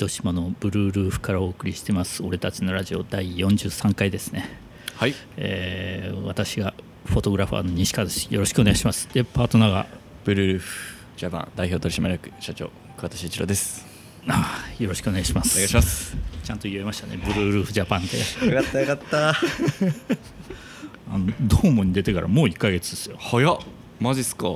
糸島のブルールーフからお送りしてます俺たちのラジオ第43回ですね、はい。えー私がフォトグラファーの西川ですよろしくお願いします。でパートナーがブルールーフジャパン代表取締役社長桑田慎一郎です。あーよろしくお願いします。お願いします。ちゃんと言えましたね。ブルールーフジャパンでよかったよかった。あのドームに出てからもう1ヶ月ですよ。早っ。マジっすか。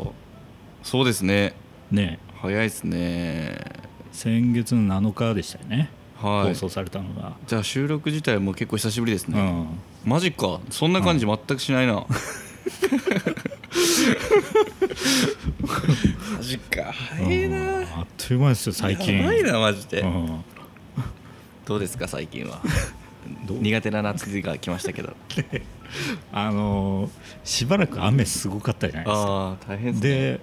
そうですね。ね早いっすね先月の7日でしたよね、はい。放送されたのが、じゃあ収録自体も結構久しぶりですね、うん。マジか。そんな感じ全くしないな、マジか。早いうん。なあっという間ですよ最近。やばいなマジで、うん。どうですか最近は？苦手な夏が来ましたけど。あのーしばらく雨すごかったじゃないですか。ああ大変ですね。で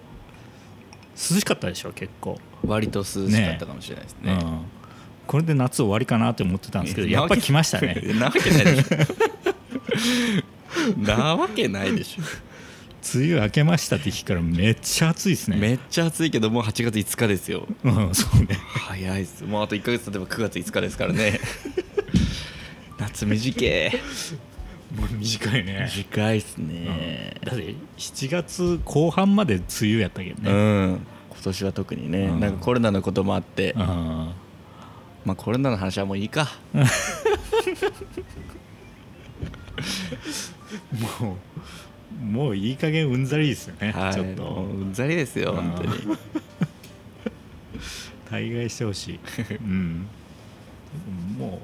涼しかったでしょ結構、割と涼しかったかもしれないですね。うん、これで夏終わりかなって思ってたんですけどえやっぱり来ましたね。なわけないでしょ。なわけないでしょ。梅雨明けましたって日からめっちゃ暑いですね。めっちゃ暑いけどもう8月5日ですよ。うんそうね。早いっす。もうあと1か月経てば9月5日ですからね。夏短い。もう短いね、短いっすうん。ねだって7月後半まで梅雨やったけどうん、ね、今年は特にね、うん。なんかコロナのこともあって、うん。まあコロナの話はもういいか。もうもういい加減うんざりですよね、はい。ちょっと。もううんざりですようん。本当に。大概してほしい、うん、も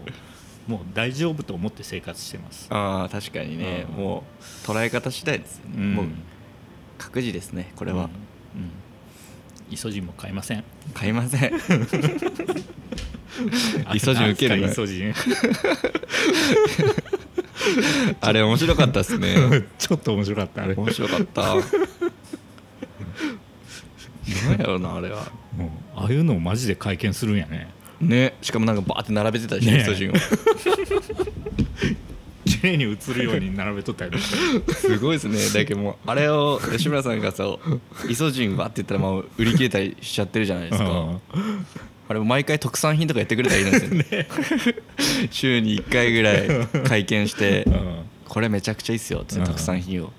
うもう大丈夫と思って生活してます。ああ確かにね、うん。もう捉え方次第ですよね、うん。もう各自ですねこれは、うん。うんイソジンも買いません。買いません。イソジン受けるイソジン。あれ面白かったですね。ちょっと面白かったあれ。も面白かった。何やろうなあれは。うああいうのをマジで会見するんやね。ね。しかもなんかバーって並べてたでしょ、ねえ。イソジンを。綺麗に映るように並べとったりとか。すごいですね。だけどもうあれを吉村さんがそうイソジンバーって言ったらもう売り切れたりしちゃってるじゃないですか、うん。あれも毎回特産品とかやってくれたらいいんですよね週に1回ぐらい会見してうん。これめちゃくちゃいいっすよって特産品を。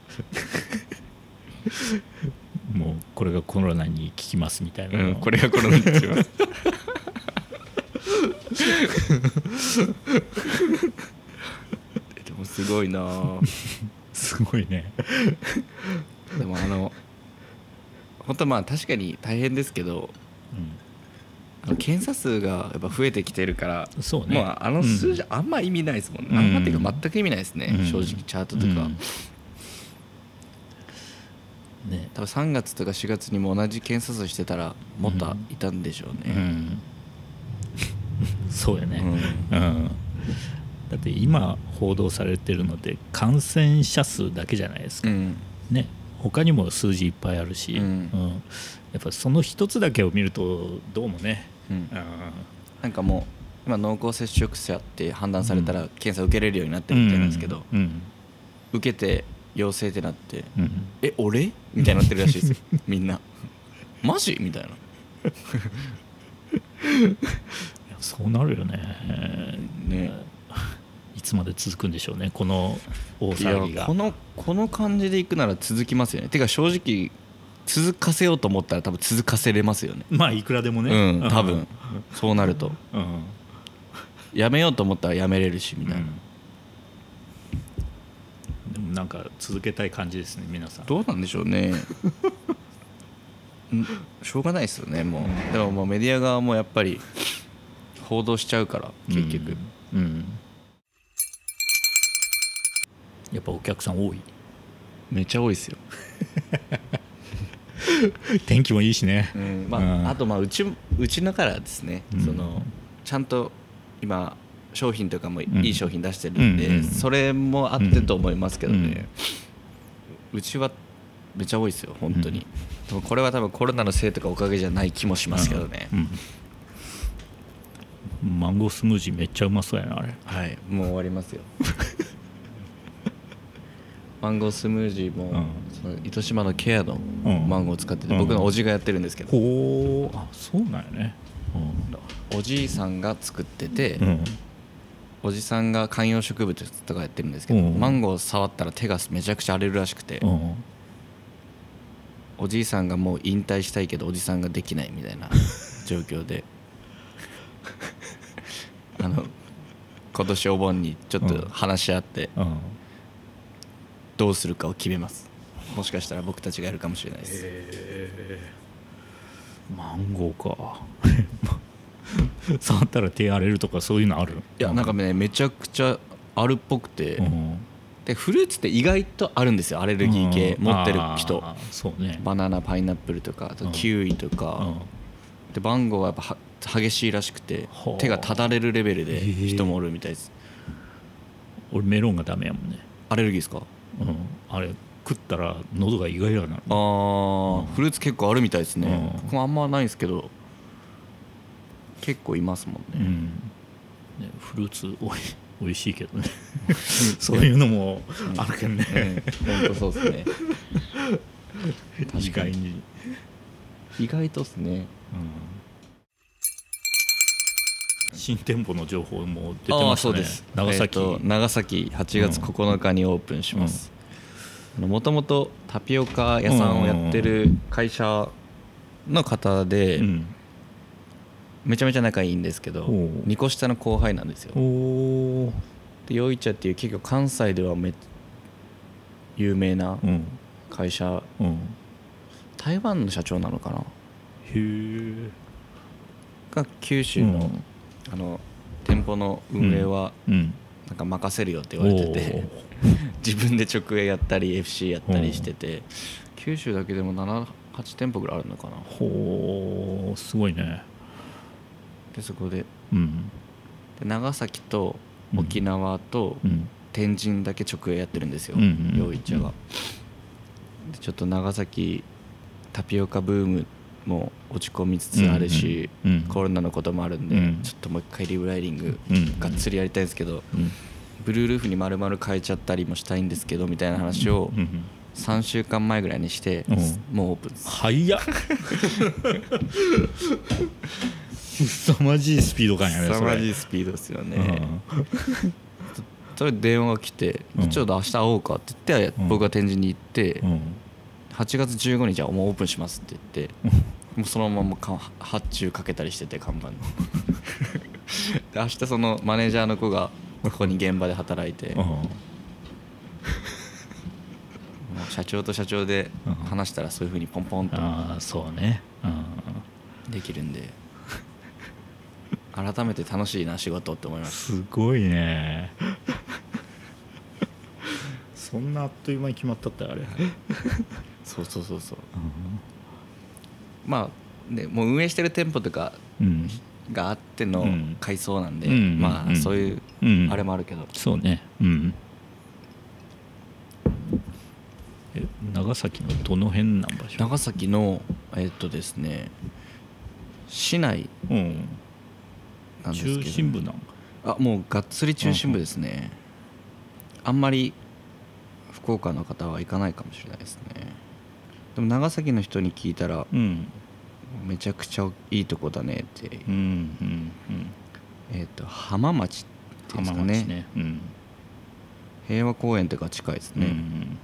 もうこれがコロナに効きますみたいな。うんこれがこの道はでもす ごいな。あ すごいね。でもあの本当まあ確かに大変ですけどあの検査数がやっぱ増えてきてるからそうね。もうあの数字あんま意味ないですもんね、うん。あんまっていうか全く意味ないですね、うん。正直チャートとか、うん。ね。多分3月とか4月にも同じ検査数してたらもっといたんでしょううね、ん。そうやね、ううんだって今報道されてるので感染者数だけじゃないですか、うん。ね。他にも数字いっぱいあるし、うん。やっぱその一つだけを見るとどうもね、うん。うんなんかもう今濃厚接触者って判断されたら検査受けれるようになってるみたいなんですけど、うん。受けて陽性ってなってうん「え俺?」みたいになってるらしいですよ。みんな「マジ?」みたいな。そうなるよね。ねいつまで続くんでしょうねこの大い騒ぎが。やこのこの感じでいくなら続きますよね。てか正直続かせようと思ったら多分続かせれますよね。まあいくらでもね。うん多分。そうなると。うん。やめようと思ったらやめれるしみたいな、うん。でもなんか続けたい感じですね皆さん。どうなんでしょうね。んしょうがないですよねもう、でももうメディア側もやっぱり報道しちゃうから結局、うん、うんやっぱお客さん多い。めっちゃ多いですよ、天気もいいしね。うん。まあうん。あとまあうちうちのからですね、うん。そのちゃんと今商品とかもいうん。い商品出してるんで、うんうんそれもあってと思いますけどね、うちはめっちゃ多いですよ本当に、でもこれは多分コロナのせいとかおかげじゃない気もしますけどね、うん。マンゴースムージーめっちゃうまそうやなあれ。はい。もう終わりますよ マンゴースムージーも、うん。その糸島のケアのうん。マンゴーを使ってて、うん。僕のおじがやってるんですけど、ほうあそうなんやね、うん。おじいさんが作ってて、うん。おじさんが観葉植物とかやってるんですけど、うん。マンゴー触ったら手がめちゃくちゃ荒れるらしくて、うん。おじいさんがもう引退したいけどおじさんができないみたいな 状況で。あの今年お盆にちょっと話し合ってうんどうするかを決めます。もしかしたら僕たちがやるかもしれないです、マンゴーか。触ったら手荒れるとかそういうのある？いやなんかねめちゃくちゃあるっぽくて、うん。でフルーツって意外とあるんですよ。アレルギー系うん。持ってる人。そうね。バナナパイナップルとかあとうん。キウイとか、でマンゴーはやっぱは激しいらしくてはあ。手がただれるレベルで人もおるみたいです。俺メロンがダメやもんね、アレルギーですか？うん、あれ食ったら喉が意外やなる。あーフルーツ結構あるみたいですね。うん。僕もあんまないんですけど結構いますもんね。うん。ねフルーツおい おいしいけどね。そういうのもあるけどね、本当そうですね。意外に、意外とですね。うん新店舗の情報も出てましたね長崎、えーと長崎8月9日にオープンします。もともとタピオカ屋さんをやってる会社の方で、うん。めちゃめちゃ仲いいんですけどおう。2個下の後輩なんですよ。おおで陽一茶っていう結構関西ではめ有名なうん。会社。うん。台湾の社長なのかな？へえが九州の,、うんあの店舗の運営はうん。なんか任せるよって言われてて、自分で直営やったり FC やったりしてて、九州だけでも78店舗ぐらいあるのかな。ほうすごいね。でそこでうん。で長崎と沖縄とうん。天神だけ直営やってるんですよ陽一茶がでちょっと長崎タピオカブームも落ち込みつつあるし、うんうんコロナのこともあるんで、うん。ちょっともう一回リブライディングうんがっつりやりたいんですけど、うん。ブルールーフに丸々変えちゃったりもしたいんですけどみたいな話をうんうん3週間前ぐらいにして、うん。もうオープンです。早っ。凄まじいスピード感やねそ凄れまじいスピードですよね、うん。それで電話が来て「うん。ちょうど明日会おうか」って言って、うん。僕が天神に行って、うん。8月15日はもうオープンしますって言って、もうそのままか発注かけたりしてて看板に。で明日そのマネージャーの子がここに現場で働いて、社長と社長でうん。話したらそういうふうにポンポンとああそうね。うん。できるんで。改めて楽しいな仕事って思います。すごいね。そんなあっという間に決まったってあれ。そうそうそうそうまあねもう運営してる店舗とかうん。があってのうん。改装なんで、うん。まあうん。そういううん。あれもあるけど、そうね。うん。え長崎のどの辺なん場所？長崎のえっとですね市内うん。なんですけど。中心部なん？あもうがっつり中心部ですね、あんまり福岡の方は行かないかもしれないですねでも長崎の人に聞いたらうん。めちゃくちゃいいとこだねって、うんうんうん。えっ、と浜町っていうんです浜かね。松ね。うん。平和公園とか近いですね、うん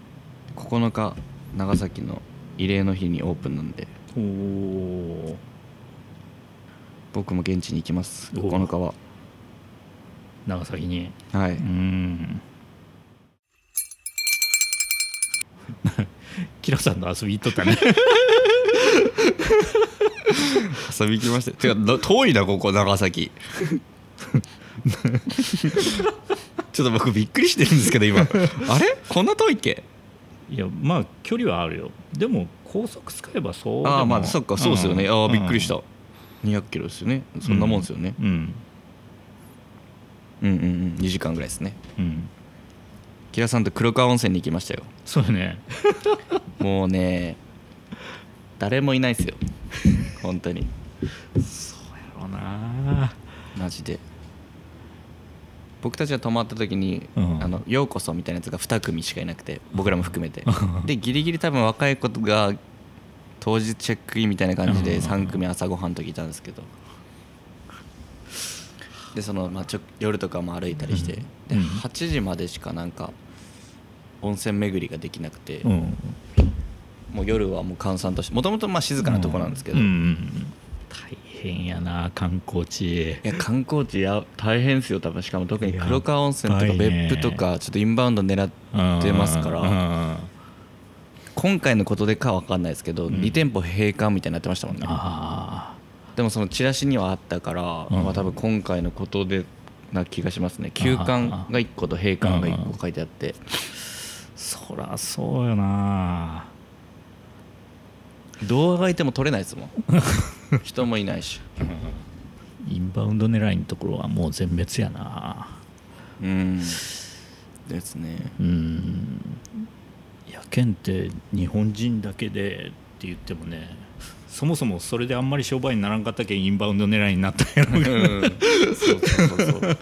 9日長崎の慰霊の日にオープンなんで。おお僕も現地に行きます。お9日は。長崎に。はい、うんキラさんと遊び行っとったね。遊び行きました。てかな遠いなここ長崎。ちょっと僕びっくりしてるんですけど今。あれ？こんな遠いっけ？いやまあ距離はあるよ。でも高速使えばそうああまあそっかそうですよね、ん。ああびっくりした、200キロですよね。そんなもんですよね、うん。うん、うんうん2時間ぐらいですね。うんキラさんと黒川温泉に行きましたよ。そうね。もうね誰もいないですよ。本当に。そうやろな。マジで。僕たちが泊まった時に「うん。あのようこそ」みたいなやつが2組しかいなくて僕らも含めて。でギリギリ多分若い子が当日チェックインみたいな感じでうん。3組朝ごはんの時いたんですけど。でその、まあ、ちょ夜とかも歩いたりして、でうん。8時までしかなんか温泉巡りができなくて、うん。もう夜はもう閑散としてもともとまあ静かなとこなんですけど、うんうん大変やな観光地。いや観光地や大変ですよ多分。しかも特に黒川温泉とか別府とかちょっとインバウンド狙ってますかうんら今回のことでかは分かんないですけど、うん。2店舗閉館みたいになってましたもんね。あでもそのチラシにはあったから、うん。まあ、多分今回のことでな気がしますね。休館が1個と閉館が1個書いてあって。あそらそうよな。動画がいても撮れないですもん。人もいないし。インバウンド狙いのところはもう全滅やな。うん。ですね。うん。いや県って日本人だけでって言ってもねそもそもそれであんまり商売にならんかったけんインバウンド狙いになったんやろううん。そうそうそう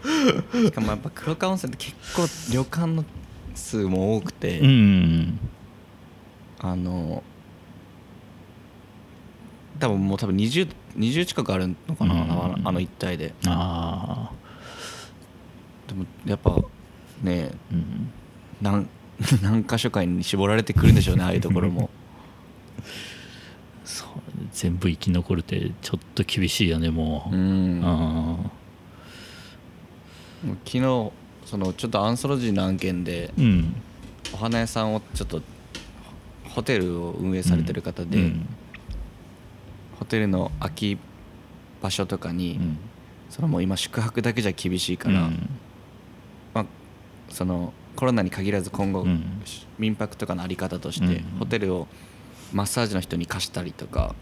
そう。しかもやっぱ黒川温泉って結構旅館の数も多くて、うんあの多分もう多分 20, 20近くあるのかな、うんあの一帯で。ああでもやっぱねうん。何何箇所かに絞られてくるんでしょうねああいうところも。そう全部生き残るってちょっと厳しいよねもう、うん。昨日そのちょっとアンソロジーの案件でーうん。お花屋さんをちょっとホテルを運営されてる方で、うん。ホテルの空き場所とかに、うん。そのもう今宿泊だけじゃ厳しいから、うん。まあ、そのコロナに限らず今後、うん。民泊とかの在り方として、うん。ホテルをマッサージの人に貸したりとか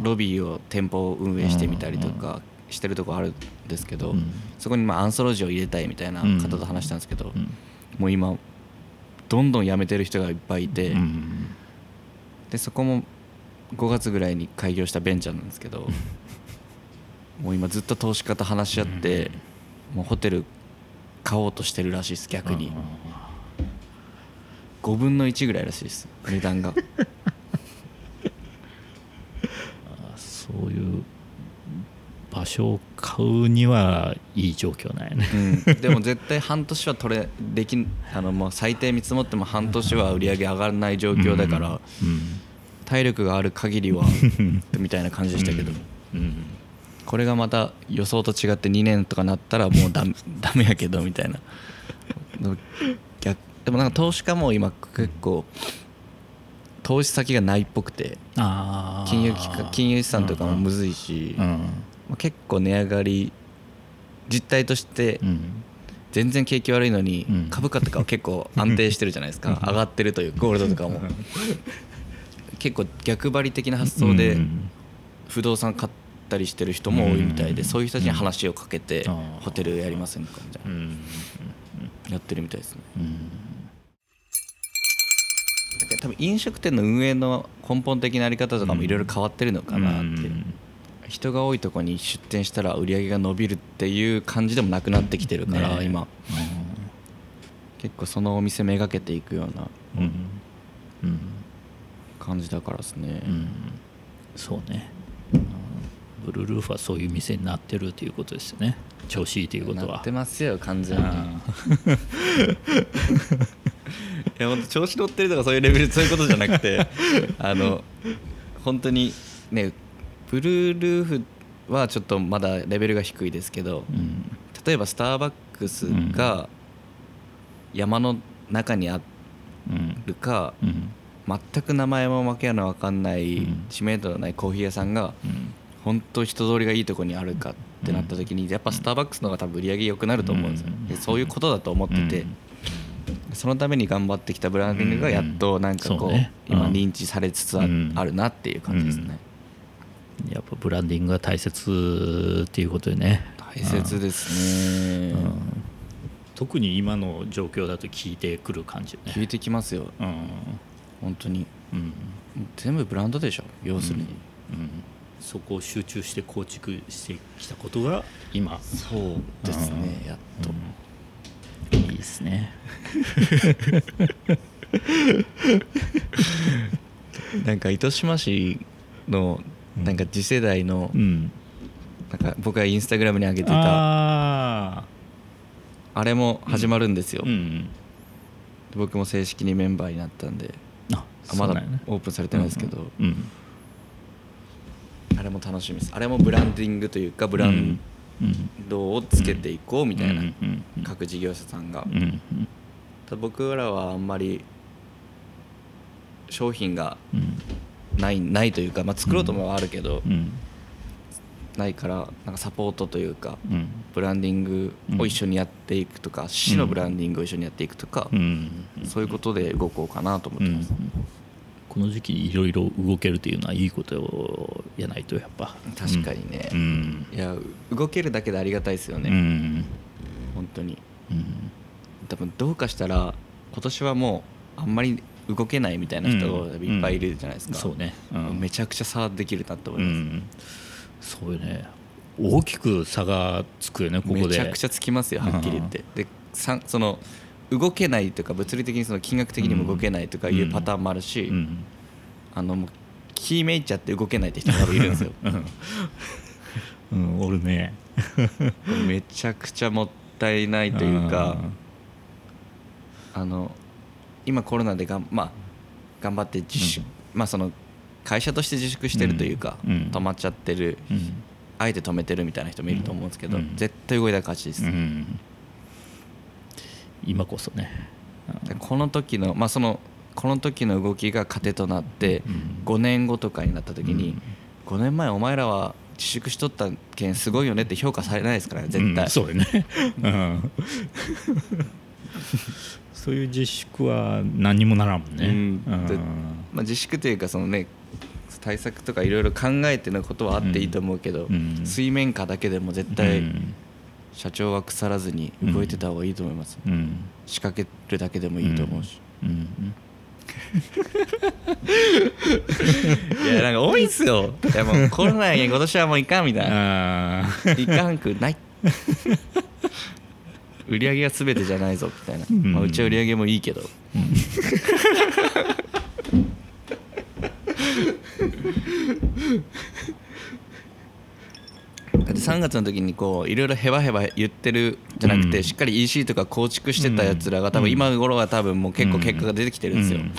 ロビーを店舗を運営してみたりとかしてるとこあるんですけど、うん。そこにまあアンソロジーを入れたいみたいな方と話したんですけど、うん。もう今どんどん辞めてる人がいっぱいいて、うんでそこも5月ぐらいに開業したベンチャーなんですけど もう今ずっと投資家と話し合って、もうホテル買おうとしてるらしいです逆に。5分の1ぐらいらしいです値段が。あそういう場所を買うにはいい状況なんやね。うん、でも絶対半年は取れできんあのもう最低見積もっても半年は売り上げ上がらない状況だから、体力がある限りは みたいな感じでしたけど、うん。うん。これがまた予想と違って2年とかなったらもうダメ ダメやけどみたいな。逆でもなんか投資家も今結構投資先がないっぽくて金融機関金融資産とかもむずいし、うん。まあ結構値上がり実態としてうん。全然景気悪いのにうん。株価とかは結構安定してるじゃないですか。上がってるというゴールドとかも。結構逆張り的な発想でうん。不動産買ったりしてる人も多いみたいでうん。そういう人たちに話をかけてホテルやりませんか？みたいうん。なやってるみたいですね。多分飲食店の運営の根本的なあり方とかもいろいろ変わってるのかなってうん人が多いとこに出店したら売り上げが伸びるっていう感じでもなくなってきてるからねえ。今。結構そのお店めがけていくようなうん。うん。感じだからですね。うん。そうね。うん。ブルールーフはそういう店になってるということですよね。調子いいということは。なってますよ完全に。あ いや本当調子乗ってるとかそういうレベルそういうことじゃなくてあの本当にねブルールーフはちょっとまだレベルが低いですけどーうん。例えばスターバックスが山の中にあうんるかうん。全く名前も負けやの分かんないうん知名度のないコーヒー屋さんがうん。本当人通りがいいとこにあるかってなった時にやっぱスターバックスの方が多分売り上げ良くなると思うんですよ。うん。でそういうことだと思っててうん。そのために頑張ってきたブランディングがやっとなんかこう今うん。認知されつつあるなっていう感じですねやっぱブランディングが大切っていうことでね。大切ですね。うん。特に今の状況だと聞いてくる感じよね。聞いてきますよ。うん。本当に。うん。全部ブランドでしょ要するに。うん。そこを集中して構築してきたことが今。そうですねやっと。うん。いいですね。なんか糸島市のなんか次世代のうん。なんか僕がインスタグラムに上げてた。ああれも始まるんですよ、あうん僕も正式にメンバーになったんで。ああまだオープンされてないですけど、うんあれも楽しみです。あれもブランディングというかブランドをつけていこうみたいな、うんうんうん各事業者さんが、僕らはあんまり商品がうんないないというか、まあ、作ろうともあるけど、うん。ないからなんかサポートというかうん。ブランディングを一緒にやっていくとか、市のブランディングを一緒にやっていくとか、うん。そういうことで動こうかなと思ってます、この時期いろいろ動けるというのはいいことやないとやっぱ。確かにね。う、ん。いや動けるだけでありがたいですよね、うん。本当に。うん。多分どうかしたら今年はもうあんまり動けないみたいな人がいっぱいいるじゃないですか、そうね。うん。めちゃくちゃ差できるなと思います、うん。そうよね。大きく差がつくよねここで。めちゃくちゃつきますよはっきり言って、でさんその動けないとか物理的にその金額的にも動けないとかいうパターンもあるし、うん。あの気めいちゃって動けないって人が多分いるんですよ。うん、うん、おるね。めちゃくちゃもったいないというかあの今コロナでがん、まあ、頑張って自粛、まあその会社として自粛してるというか、うん。うん。止まっちゃってるうん。あえて止めてるみたいな人もいると思うんですけど、うん。絶対動いたら勝ちです、うん。今こそね。でこの時のまあそのこの時の動きが糧となってうん。5年後とかになった時に、5年前お前らは自粛しとった件すごいよねって評価されないですからね絶対、うん。そうよね、うん、そういう自粛は何にもならんもんね、うん。でまあ、自粛というかそのね対策とかいろいろ考えてのことはあっていいと思うけど、うん。水面下だけでも絶う対ん。社長は腐らずに動いてた方がいいと思います、うん。仕掛けるだけでもいいと思うし、うん。いやなんか多いっすよ。いやもうコロナやけん今年はもういかんみたいな。いかんくない売り上げが全てじゃないぞみたいな、ん。まあ、うちは売り上げもいいけど。だって3月の時にこういろいろヘバヘバ言ってるじゃなくて、うん。しっかり EC とか構築してたやつらが多分今頃は多分もう結構結果が出てきてるんですよ、うん。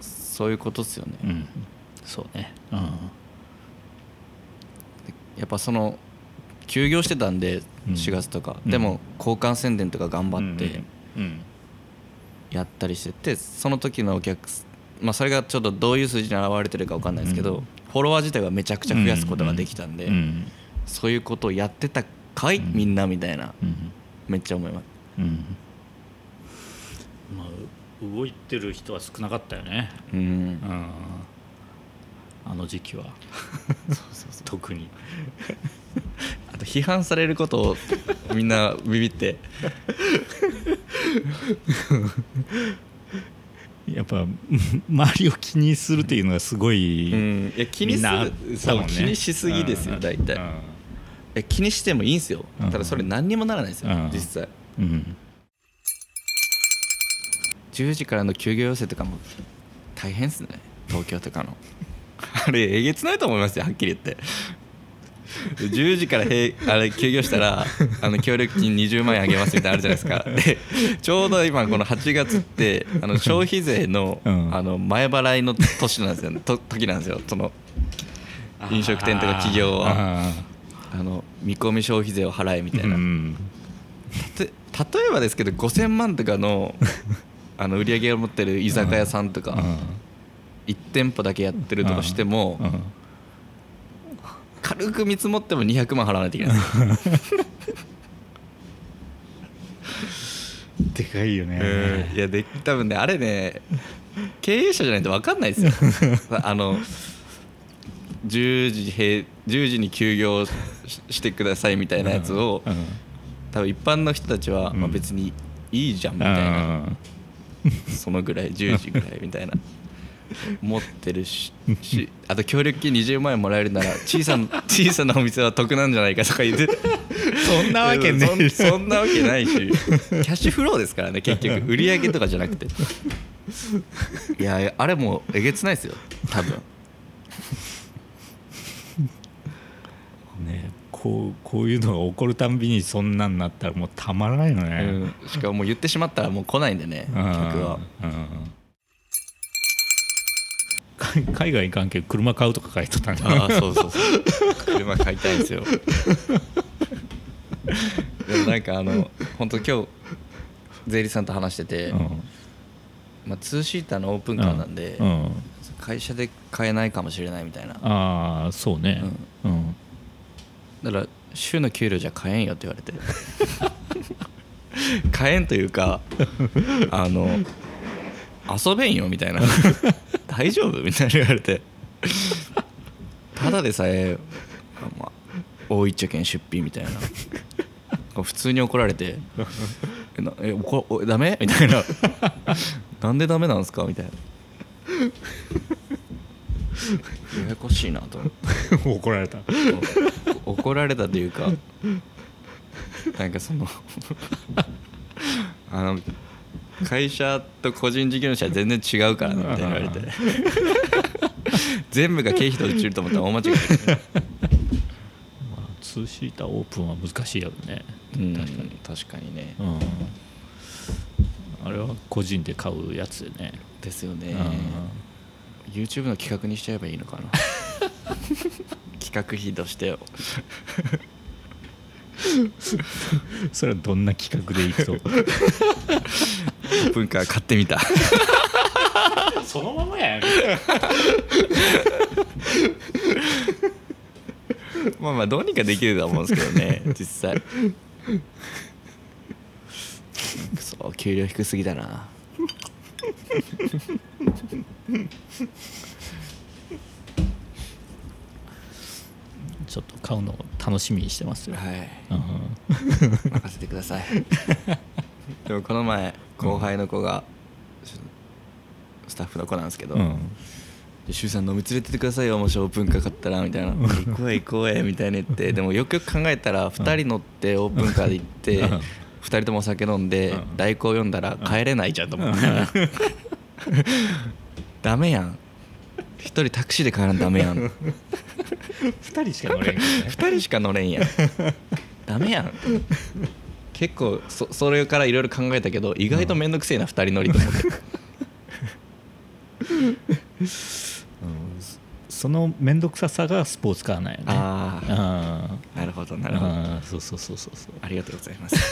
そういうことっすよね、うん。そうね。うん。やっぱその休業してたんでうん4月とか、うん。でも交換宣伝とか頑張ってうんやったりしててその時のお客すまあそれがちょっとどういう数字に表れてるか分かんないですけど、うん。フォロワー自体はめちゃくちゃ増やすことができたんで、うんそういうことをやってたかい、うん。みんなみたいな。うんめっちゃ思います。うんまあ動いてる人は少なかったよね。うん。うん。あの時期は。特に あと批判されることをみんなビビって。やっぱ周りを気にするっていうのがすごい、うん。いや気にするそうたもんね。気にしすぎですようん。大体。え気にしてもいいんすよ。うん。ただそれ何にもならないですようん。実際。うん。10時からの休業要請とかも大変っすね。東京とかの。あれえげつないと思いますよはっきり言って10時からへあれ休業したらあの協力金20万円あげますみたいなのあるじゃないですか。でちょうど今この8月ってあの消費税の,、うん。あの前払いの年なんですよ。と時なんですよ。その飲食店とか企業は。ああの見込み消費税を払えみたーいな、うんて例えばですけど5000万とかのあの売り上げを持ってる居酒屋さんとか、1店舗だけやってるとしても、軽く見積もっても200万払わないといけない。でかいよね、いやで多分ねあれね経営者じゃないと分かんないですよ。あの10時閉10時に休業ししてくださいみたいなやつを、うん。多分一般の人たちは、うん。まあ、別にいいじゃんみたいな、そのぐらい10時ぐらいみたいな持ってるししあと協力金20万円もらえるなら小さな 小さなお店は得なんじゃないかとか言ってそんなわけねえ。そんそんなわけないしキャッシュフローですからね結局。売り上げとかじゃなくて。いやあれもうえげつないですよ多分。ねこうこういうのが起こるたんびにそんなんなったらもうたまらないのね、うん、しかももう言ってしまったらもう来ないんでね客は。うんうん海 海外関係車買うとか書いとったんだ。ああそうそうそう。車買いたいんですよ。でもなんかあの本当今日税理士さんと話してて、うん。まあ、2シーターのオープンカーなんで、うん。うん会社で買えないかもしれないみたいな。ああそうね。うん、だから週の給料じゃ買えんよって言われて。買えんというかあの遊べんよみたいな大丈夫？みたいな言われて。ただでさえ、まあ、大一丁券出費みたいな。普通に怒られて「えなえこおダメ?」みたいな「なんでダメなんですか?」みたいな。ややこしいなと思って。怒られた。お怒られたというかなんかそのあの会社と個人事業者は全然違うからなみたいな言われて。全部が経費と落ちると思ったら大間違いまあ、ツーシーターオープンは難しいやろね。うん、確かに。確かにね。うん。あれは個人で買うやつでね、ですよね。うん。YouTube の企画にしちゃえばいいのかな。企画費としてそれはどんな企画でいくと？オープンカー買ってみた。そのままやん。まあまあどうにかできるとは思うんですけどね実際。そう給料低すぎだな。ちょっと買うのを楽しみにしてますよ、はい。うん。任せてください でもこの前後輩の子がスタッフの子なんですけどうん「で周さん飲み連れてってくださいよもしオープンカー買ったら」みたいな「行こう行こうえ」みたいな言って でもよくよく考えたら2人乗ってオープンカーで行ってうん。2人ともお酒飲んでうん。代行読んだら帰れないじゃんと思って ダメやん。1人タクシーで帰らんダメやん。2人しか乗れんからね。2人しか乗れんやん。ダメやん結構そそれからいろいろ考えたけど意外と面倒くせえな2人乗りと思って。その面倒くささがスポーツカーなんよね。あああなるほどなあるほど。そうそうそうそうそう。ありがとうございます。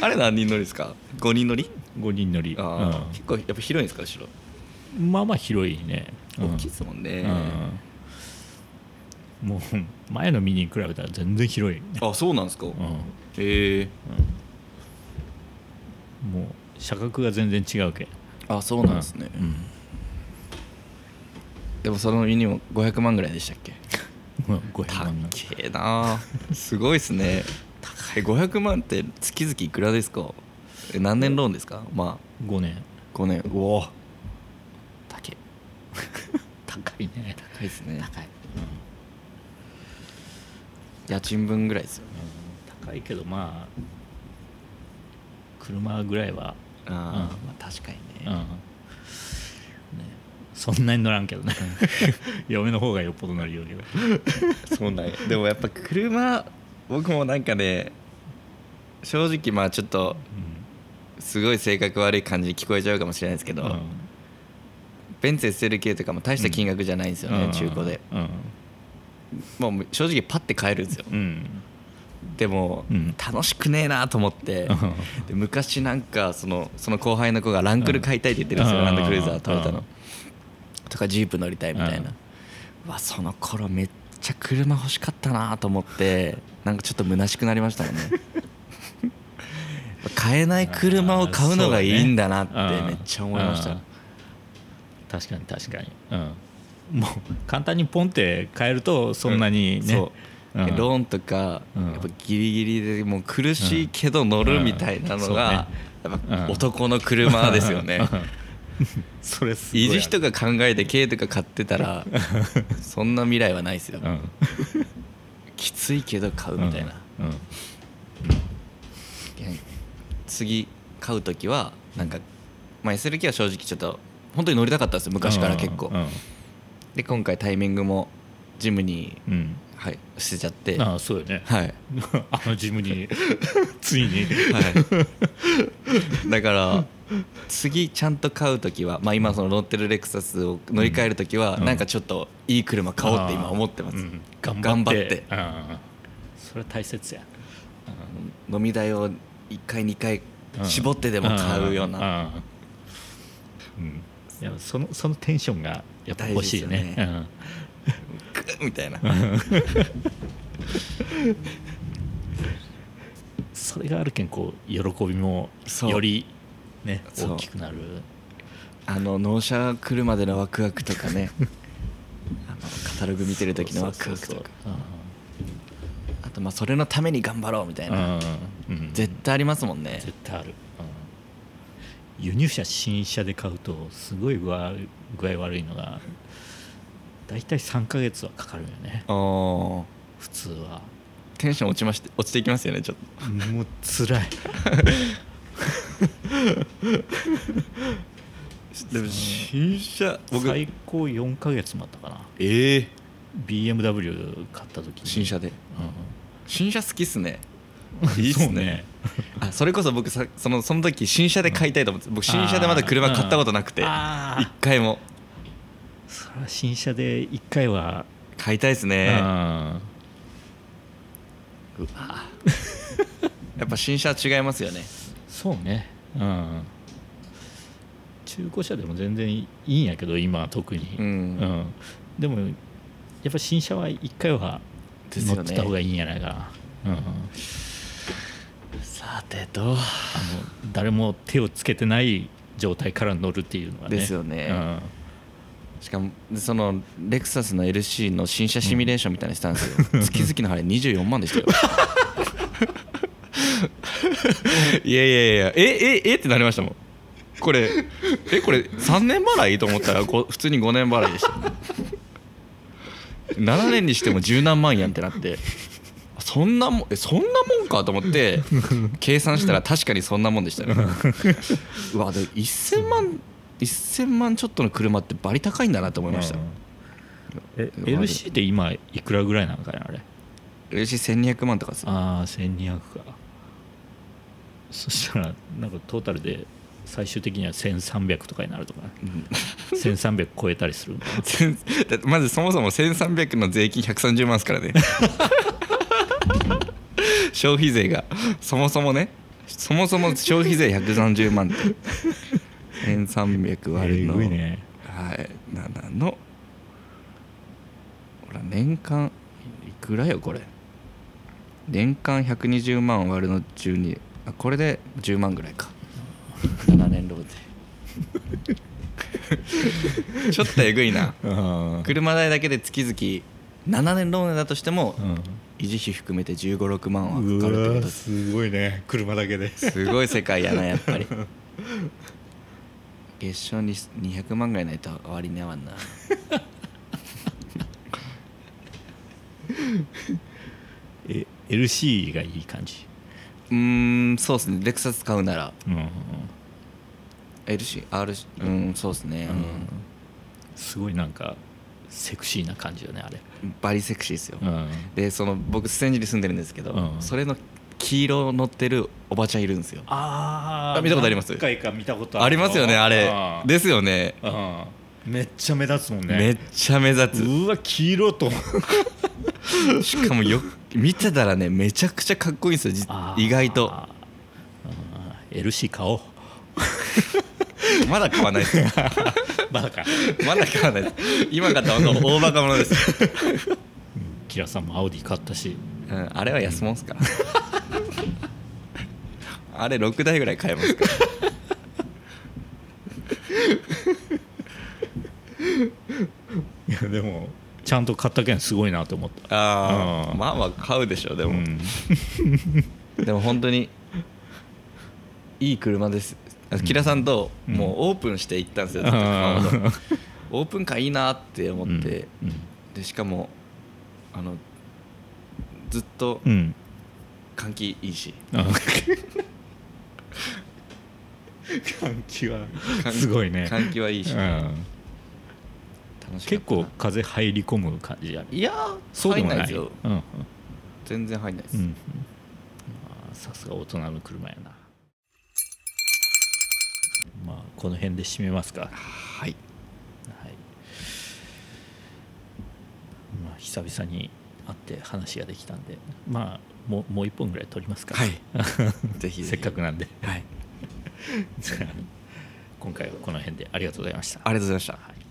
あれ何人乗りですか？5人乗り？5人乗り。ああ、結構やっぱ広いんですか後ろ？うんまあまあ広いね。うん。大きいですもんね、うんもう前のミニに比べたら全然広い、あそうなんですか、うん。へえ。もう車格が全然違うけあそうなんですね、うん。でもそのユニも500万ぐらいでしたっけ？まあ500高万がえな。すごいですね。高い。500万って月々いくらですか？え何年ローンですか？ま5年。あ5年。うお高い。高いね。高いですね。高い、家賃分ぐらいですよね。うん高いけどまあ車ぐらいは、あー、うん。まあ確かにね、うん。ね、そんなに乗らんけどね。嫁の方がよっぽど乗るよりは。そうなんや。でもやっぱ車僕もなんかね正直まあちょっとすごい性格悪い感じに聞こえちゃうかもしれないですけど、うん。ベンツ SLK とかも大した金額じゃないんですよね、うん。中古で。うんもう正直パッて買えるんですよ。うん。でも、うん。楽しくねえなと思って。で昔なんかそのその後輩の子がランクル買いたいって言ってるんですよ、うん。ランドクルーザートヨタうん。のとかジープ乗りたいみたいな、うん。うわその頃めっちゃ車欲しかったなと思ってなんかちょっと虚しくなりましたもんね。買えない車を買うのがいいんだなってめっちゃ思いました、うん。確かに確かに、うん、もう簡単にポンって変えるとそんなにね、そう、うん。ローンとか、うん。やっぱギリギリでもう苦しいけど乗るみたいなのが、やっぱ男の車ですよね、それすごい。いる人が考えて軽とか買ってたら そんな未来はないですよ、うん。きついけど買うみたいな、うん。うん。次買う時はなんか、まあ、SLK は正直ちょっと本当に乗りたかったんですよ昔から結構、うんで今回タイミングもジムに、うん。はい、捨てちゃって。ああそうよね。はい、あのジムに ついに。はい、だから次ちゃんと買う時は、まあ、今その乗ってるレクサスを乗り換える時は、うん。なんかちょっといい車買おうって今思ってます、うん。頑張って。頑張って。うんそれは大切や。飲み代を1回2回絞ってでも買うような、んうん。いやそのそのテンションがやっぱ欲しいよね。大事ですよグッみたいな。うん。それがあるけんこう喜びもよりね大きくなる。あの納車来るまでのワクワクとかね。あのカタログ見てる時のワクワクとか。あとまあそれのために頑張ろうみたいな、うん。うん。うん絶対ありますもんね。絶対ある、うん。輸入車新車で買うとすごい具合具合悪いのが大体3ヶ月はかかるよね。あー。普通は。テンション落ちまして落ちていきますよねちょっと。もう辛い。でも新車僕。最高4ヶ月待ったかな。ええ BMW 買った時に。新車で。う新車好きっすね。んいいっすそうね。あそれこそ僕さそのその時新車で買いたいと思って僕新車でまだ車買ったことなくてあ一回も。ーそれは新車で1回は、買いたいですうねん やっぱ新車は違いますよね。そうね。うん。中古車でも全然いいんやけど今は特に、うん。うん。でもやっぱ新車は1回は乗ってた方がいいんやないか。な、うん、あのさてと。誰も手をつけてない状態から乗るっていうのはね。ですよね。うん。しかもそのレクサスの LC の新車シミュレーションみたいにしたんですよ、月々の払い24万でしたよ。いやいやいや。えええってなりましたもん。これえこれ3年払いと思ったらご普通に5年払いでした7 年にしても十何万やんってなってそんなもんえそんなもんかと思って 計算したら確かにそんなもんでしたね うわで1000万1000万ちょっとの車ってバリ高いんだなと思いました、え LC って今いくらぐらいなのかなあれ？LC1200 万とかああ1200か。そしたらなんかトータルで最終的には1300とかになるとかね。1300超えたりする まずそもそも1300の税金130万ですからね消費税がそもそもねそもそも消費税130万。って1300割るの、ね。はい7のほら年間いくらよこれ。年間120万割るの12あこれで10万ぐらいか。7年ローで ちょっとえぐいな。うん。車代だけで月々7年ローンだとしてもうん維持費含めて1 5 6万はうかかるってことす。すごいね。車だけで。すごい世界やな やっぱり。月賞に200万ぐらいないと割に合わんな。え LC がいい感じ？うーんそうですね。レクサス買うなら。うん。うん LCR うんそうですね、すごいなんかセクシーな感じよねあれ。うんバリセクシーですよ、うん。でその僕ステンジに住んでるんですけど、うん。それの黄色乗ってるおばちゃんいるんですよ。ああ見たことあります？何回か見たことあるありますよねあれ。うん。ですよね。うん。めっちゃ目立つもんね。めっちゃ目立うわ黄色と。つ しかもよ見てたらねめちゃくちゃかっこいいんですよ意外と。うん。LC 買おう。まだ買わないですバカ。まだ買わないです。今買ったら本当大バカ者です、キラさんもアウディ買ったし。うん、あれは安もんっすかあれ6台ぐらい買えますか。らいやでもちゃんと買ったけんすごいなと思った。ああうん。まあまあ買うでしょでも、うん。でも本当にいい車ですキラさんともうオープンして行ったんですよ、ずっと熊本。オープンカーいいなって思って、うんでしかもあのずっとうん。うん換気いいし、あ換気は換すごいね。換気はいいし、うん。楽結構風入り込む感じやいやーそうでもない。入んないですよ。うん。うん。全然入んないです、さすが大人の車やなまあこの辺で締めますか。はい。はい。まあ久々に会って話ができたんでまあもうもう一本ぐらい撮りますか。はい。ぜひぜひ。せっかくなんで。はい。今回はこの辺でありがとうございました。ありがとうございました。はい